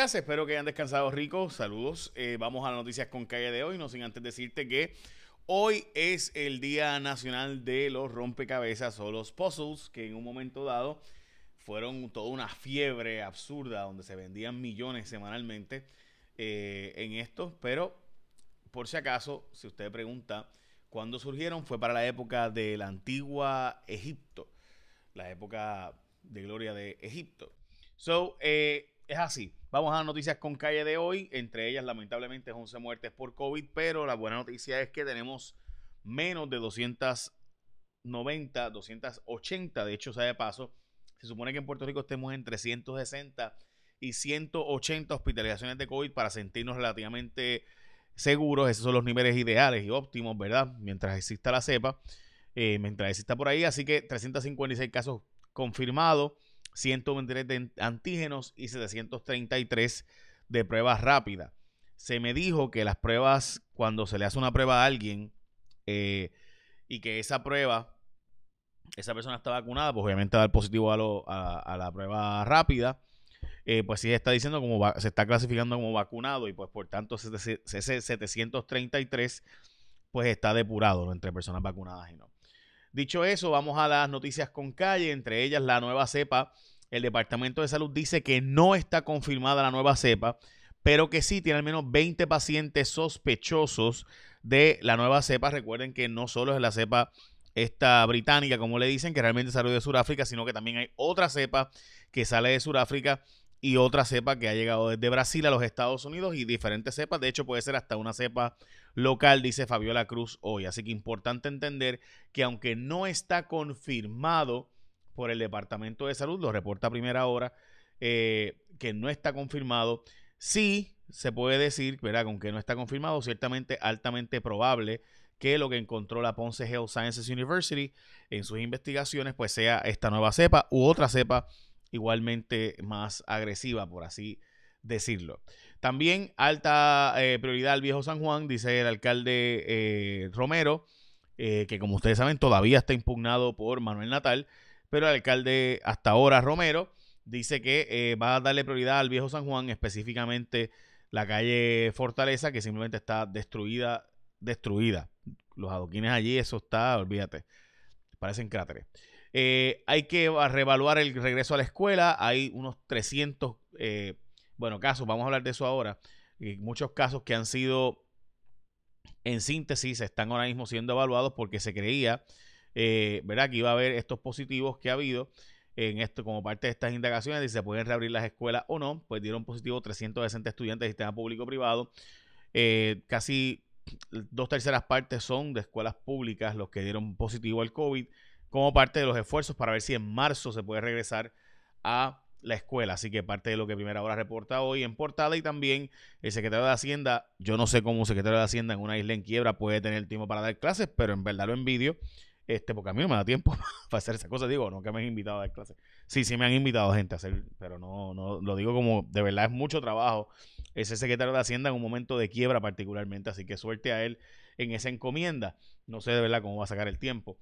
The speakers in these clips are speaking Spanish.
Espero que hayan descansado ricos. Saludos. Eh, vamos a las noticias con calle de hoy. No sin antes decirte que hoy es el Día Nacional de los Rompecabezas o los puzzles, que en un momento dado fueron toda una fiebre absurda donde se vendían millones semanalmente eh, en esto. Pero por si acaso, si usted pregunta cuándo surgieron, fue para la época de la antigua Egipto, la época de gloria de Egipto. So, eh, es así. Vamos a las noticias con calle de hoy. Entre ellas, lamentablemente, 11 muertes por COVID. Pero la buena noticia es que tenemos menos de 290, 280. De hecho, sea de paso, se supone que en Puerto Rico estemos en 360 y 180 hospitalizaciones de COVID para sentirnos relativamente seguros. Esos son los niveles ideales y óptimos, ¿verdad? Mientras exista la cepa, eh, mientras exista por ahí. Así que 356 casos confirmados 123 de antígenos y 733 de pruebas rápidas. Se me dijo que las pruebas, cuando se le hace una prueba a alguien eh, y que esa prueba, esa persona está vacunada, pues obviamente va a dar positivo a, la prueba rápida. Eh, pues sí está diciendo como se está clasificando como vacunado y pues por tanto ese 733 pues está depurado entre personas vacunadas y no. Dicho eso, vamos a las noticias con calle, entre ellas la nueva cepa. El Departamento de Salud dice que no está confirmada la nueva cepa, pero que sí tiene al menos 20 pacientes sospechosos de la nueva cepa. Recuerden que no solo es la cepa esta británica, como le dicen, que realmente salió de Sudáfrica, sino que también hay otra cepa que sale de Sudáfrica y otra cepa que ha llegado desde Brasil a los Estados Unidos y diferentes cepas. De hecho, puede ser hasta una cepa local, dice Fabiola Cruz hoy. Así que importante entender que aunque no está confirmado por el Departamento de Salud, lo reporta a primera hora, eh, que no está confirmado, sí se puede decir, ¿verdad? Con que no está confirmado, ciertamente altamente probable que lo que encontró la Ponce Health Sciences University en sus investigaciones, pues sea esta nueva cepa u otra cepa igualmente más agresiva, por así decirlo. También alta eh, prioridad al viejo San Juan, dice el alcalde eh, Romero, eh, que como ustedes saben todavía está impugnado por Manuel Natal, pero el alcalde hasta ahora Romero dice que va a darle prioridad al viejo San Juan, específicamente la calle Fortaleza, que simplemente está destruida, destruida. Los adoquines allí, eso está, olvídate, parecen cráteres. Eh, hay que reevaluar el regreso a la escuela. Hay unos 300, eh, bueno, casos, vamos a hablar de eso ahora. muchos casos que han sido, en síntesis, están ahora mismo siendo evaluados porque se creía, eh, ¿verdad?, que iba a haber estos positivos que ha habido en esto como parte de estas indagaciones, si se pueden reabrir las escuelas o no, pues dieron positivo 360 estudiantes del sistema público-privado. casi dos terceras partes son de escuelas públicas los que dieron positivo al COVID como parte de los esfuerzos para ver si en marzo se puede regresar a la escuela. Así que parte de lo que Primera Hora reporta hoy en portada y también el secretario de Hacienda, yo no sé cómo un secretario de Hacienda en una isla en quiebra puede tener tiempo para dar clases, pero en verdad lo envidio. Este, porque a mí no me da tiempo para hacer esas cosas. Digo, no que me han invitado a dar clases. Sí, sí me han invitado gente a hacer, pero no, no lo digo como de verdad es mucho trabajo ese secretario de Hacienda en un momento de quiebra particularmente. Así que suerte a él en esa encomienda. No sé de verdad cómo va a sacar el tiempo.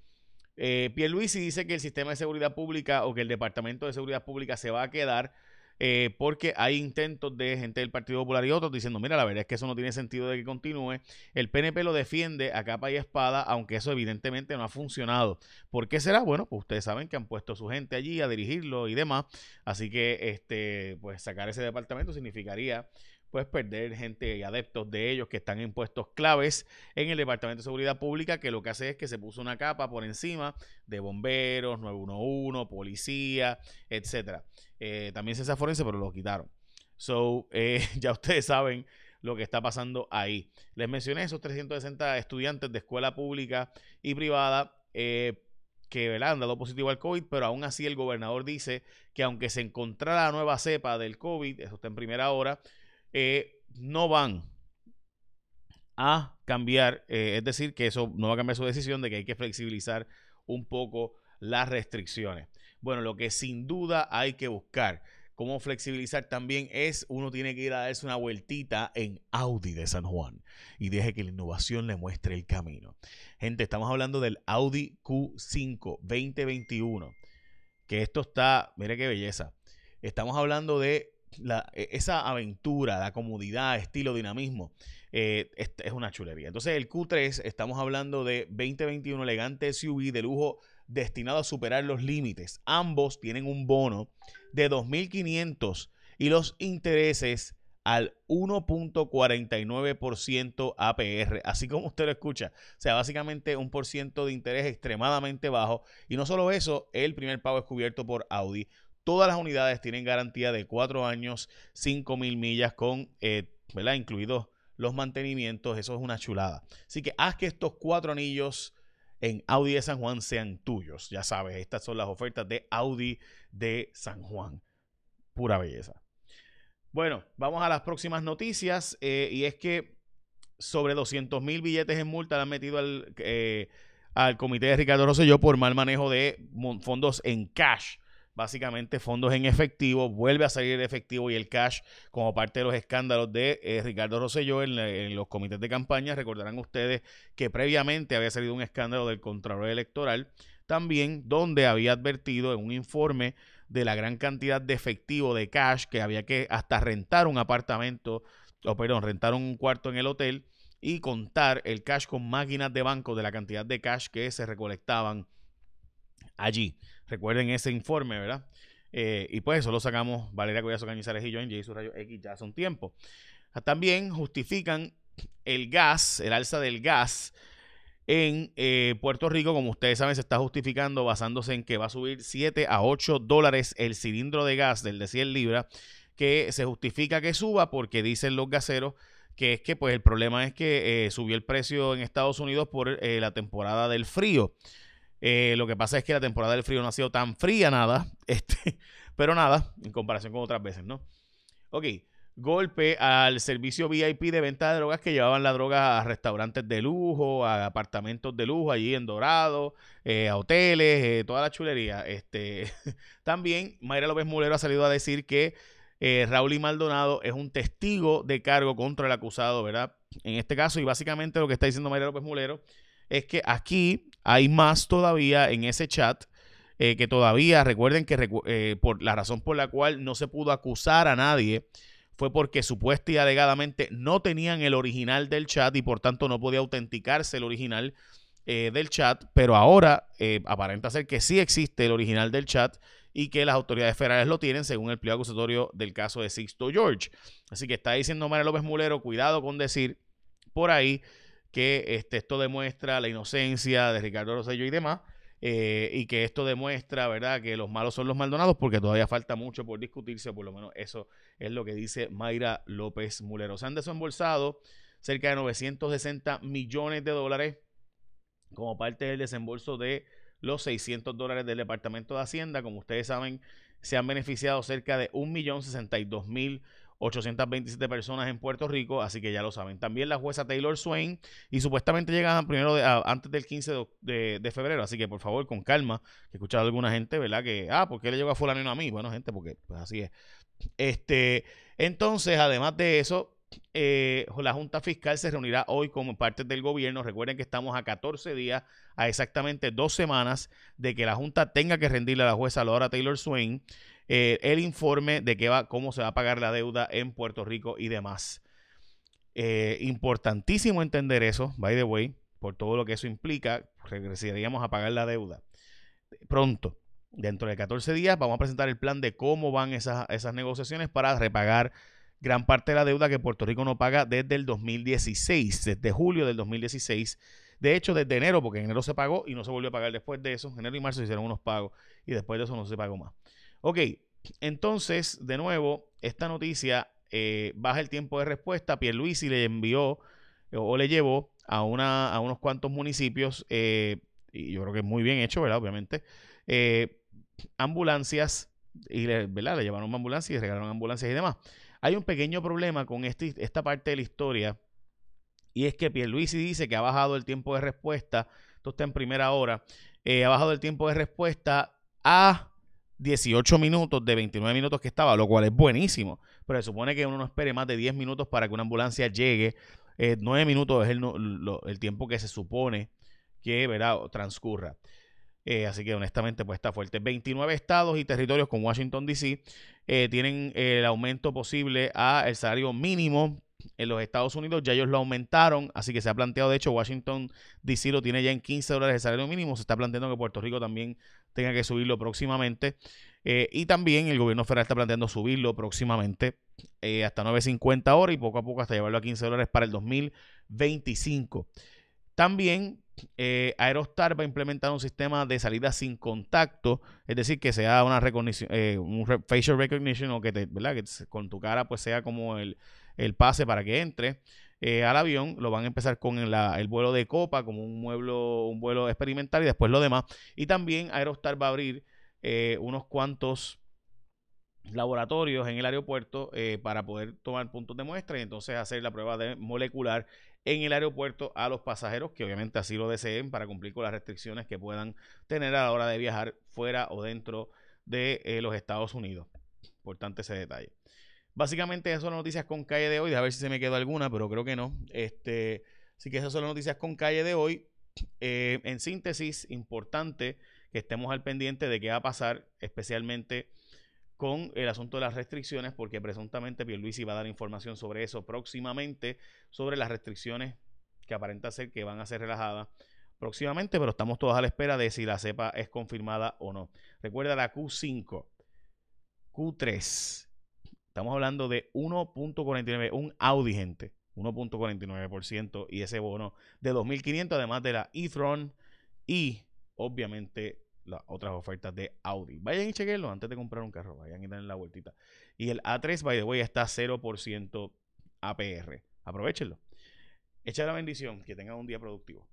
Eh, Pierluisi dice que el sistema de seguridad pública o que el Departamento de Seguridad Pública se va a quedar eh, porque hay intentos de gente del Partido Popular y otros diciendo, mira, la verdad es que eso no tiene sentido de que continúe. El PNP lo defiende a capa y espada, aunque eso evidentemente no ha funcionado. ¿Por qué será? Bueno, pues ustedes saben que han puesto su gente allí a dirigirlo y demás. Así que, este, pues sacar ese departamento significaría pues perder gente y adeptos de ellos que están en puestos claves en el Departamento de Seguridad Pública, que lo que hace es que se puso una capa por encima de bomberos, 911, policía, etcétera. Eh, también se forense, pero lo quitaron. So, eh, ya ustedes saben lo que está pasando ahí. Les mencioné esos 360 estudiantes de escuela pública y privada eh, que han dado positivo al COVID, pero aún así el gobernador dice que aunque se encontrara la nueva cepa del COVID, eso está en primera hora, eh, no van a cambiar, eh, es decir, que eso no va a cambiar su decisión de que hay que flexibilizar un poco las restricciones. Bueno, lo que sin duda hay que buscar cómo flexibilizar también es uno tiene que ir a darse una vueltita en Audi de San Juan y deje que la innovación le muestre el camino. Gente, estamos hablando del Audi Q5 2021, que esto está, mire qué belleza. Estamos hablando de e, esa aventura, la comodidad, estilo, dinamismo, eh, es, es, una chulería. Entonces el Q3, estamos hablando de 2021 elegante SUV de lujo destinado a superar los límites. Ambos tienen un bono de 2.500 y los intereses al 1.49% APR, así como usted lo escucha. O sea, básicamente un por ciento de interés extremadamente bajo. Y no solo eso, el primer pago es cubierto por Audi. Todas las unidades tienen garantía de 4 años, 5 mil millas con, eh. Incluidos los mantenimientos. Eso es una chulada. Así que haz que estos cuatro anillos en Audi de San Juan sean tuyos. Ya sabes, estas son las ofertas de Audi de San Juan. Pura belleza. Bueno, vamos a las próximas noticias. Eh, y es que sobre 200 mil billetes en multa le han metido al, eh, al comité de Ricardo Rosselló por mal manejo de fondos en cash. Básicamente fondos en efectivo, vuelve a salir el efectivo y el cash como parte de los escándalos de eh, Ricardo Rosselló en, en, los comités de campaña. Recordarán ustedes que previamente había salido un escándalo del Contralor Electoral, también donde había advertido en un informe de la gran cantidad de efectivo de cash que había que hasta rentar un apartamento, o perdón, rentar un cuarto en el hotel y contar el cash con máquinas de banco de la cantidad de cash que se recolectaban allí. Recuerden ese informe, ¿verdad? Eh, y pues eso lo sacamos Valeria Collazo Cañizares y yo en J Rayo X ya hace un tiempo. También justifican el gas, el alza del gas en eh, Puerto Rico, como ustedes saben, se está justificando basándose en que va a subir 7 a 8 dólares el cilindro de gas del de 100 libras, que se justifica que suba porque dicen los gaseros que es que pues el problema es que eh, subió el precio en Estados Unidos por la temporada del frío. Lo que pasa es que la temporada del frío no ha sido tan fría nada, este, pero nada, en comparación con otras veces, ¿no? Ok, golpe al servicio VIP de venta de drogas que llevaban la droga a restaurantes de lujo, a apartamentos de lujo allí en Dorado, eh, a hoteles, eh, toda la chulería. Este, también Mayra López Mulero ha salido a decir que eh, Raúl y Maldonado es un testigo de cargo contra el acusado, ¿verdad? En este caso, y básicamente lo que está diciendo Mayra López Mulero es que aquí hay más todavía en ese chat. que todavía recuerden que por la razón por la cual no se pudo acusar a nadie fue porque supuesta y alegadamente no tenían el original del chat y por tanto no podía autenticarse el original eh, del chat, pero ahora eh, aparenta ser que sí existe el original del chat y que las autoridades federales lo tienen según el pliego acusatorio del caso de Sixto George. Así que está diciendo María López Mulero, cuidado con decir por ahí que este, esto demuestra la inocencia de Ricardo Rosselló y demás. Eh, y que esto demuestra, ¿verdad?, que los malos son los maldonados, porque todavía falta mucho por discutirse, por lo menos eso es lo que dice Mayra López Mulero. Se han desembolsado cerca de 960 millones de dólares como parte del desembolso de los 600 dólares del Departamento de Hacienda. Como ustedes saben, se han beneficiado cerca de 1.062.000 827 personas en Puerto Rico, así que ya lo saben. También la jueza Taylor Swain y supuestamente llegan primero antes del 15 de, febrero, así que por favor con calma, que he escuchado a alguna gente, ¿verdad? Que, ah, ¿por qué le llegó a fulano a mí? Bueno, gente, porque pues así es. Este, entonces, además de eso, eh, la Junta Fiscal se reunirá hoy como parte del gobierno. Recuerden que estamos a 14 días, a exactamente dos semanas de que la Junta tenga que rendirle a la jueza Laura Taylor Swain eh, el informe de qué va, cómo se va a pagar la deuda en Puerto Rico y demás. Eh, importantísimo entender eso, by the way, por todo lo que eso implica, regresaríamos a pagar la deuda. Pronto, dentro de 14 días, vamos a presentar el plan de cómo van esas, esas negociaciones para repagar gran parte de la deuda que Puerto Rico no paga desde el 2016, desde julio del 2016. De hecho, desde enero, porque en enero se pagó y no se volvió a pagar después de eso. En enero y marzo se hicieron unos pagos y después de eso no se pagó más. Ok, entonces, de nuevo, esta noticia eh, baja el tiempo de respuesta. Pierluisi le envió o le llevó a, unos cuantos municipios, eh, y yo creo que es muy bien hecho, ¿verdad? Obviamente, eh, ambulancias, y le, ¿verdad? le llevaron ambulancias y regalaron ambulancias y demás. Hay un pequeño problema con este, esta parte de la historia, y es que Pierluisi dice que ha bajado el tiempo de respuesta, esto está en primera hora, ha bajado el tiempo de respuesta a 18 minutos de 29 minutos que estaba, lo cual es buenísimo. Pero se supone que uno no espere más de 10 minutos para que una ambulancia llegue. 9 eh, minutos es el, tiempo que se supone que ¿verdad? transcurra. Eh, así que honestamente pues está fuerte. 29 estados y territorios con Washington DC eh, tienen el aumento posible a el salario mínimo en los Estados Unidos. Ya ellos lo aumentaron, así que se ha planteado, de hecho Washington DC lo tiene ya en 15 dólares de salario mínimo. Se está planteando que Puerto Rico también tenga que subirlo próximamente. Eh, y también el gobierno federal está planteando subirlo próximamente hasta 9.50 horas y poco a poco hasta llevarlo a 15 dólares para el 2025. También eh, Aerostar va a implementar un sistema de salida sin contacto, es decir, que sea una eh, un facial recognition o que, te, ¿verdad? que con tu cara pues sea como el, pase para que entre eh, al avión. Lo van a empezar con el, vuelo de copa como un, vuelo, un vuelo experimental y después lo demás. Y también Aerostar va a abrir eh, unos cuantos laboratorios en el aeropuerto para poder tomar puntos de muestra y entonces hacer la prueba de molecular en el aeropuerto a los pasajeros que obviamente así lo deseen para cumplir con las restricciones que puedan tener a la hora de viajar fuera o dentro de eh, los Estados Unidos. Importante ese detalle. Básicamente esas son las noticias con calle de hoy. A ver si se me quedó alguna, pero creo que no. Este, así que esas son las noticias con calle de hoy. Eh, en síntesis, importante que estemos al pendiente de qué va a pasar, especialmente con el asunto de las restricciones, porque presuntamente Pierluisi va a dar información sobre eso próximamente, sobre las restricciones que aparenta ser que van a ser relajadas próximamente, pero estamos todos a la espera de si la cepa es confirmada o no. Recuerda la Q5, Q3. Estamos hablando de 1.49, un Audi, gente. 1.49% y ese bono de 2.500, además de la e-tron y obviamente las otras ofertas de Audi. Vayan y chequenlo antes de comprar un carro. Vayan y den la vueltita. Y el A3, by the way, está 0% APR. Aprovechenlo. Echa la bendición. Que tengan un día productivo.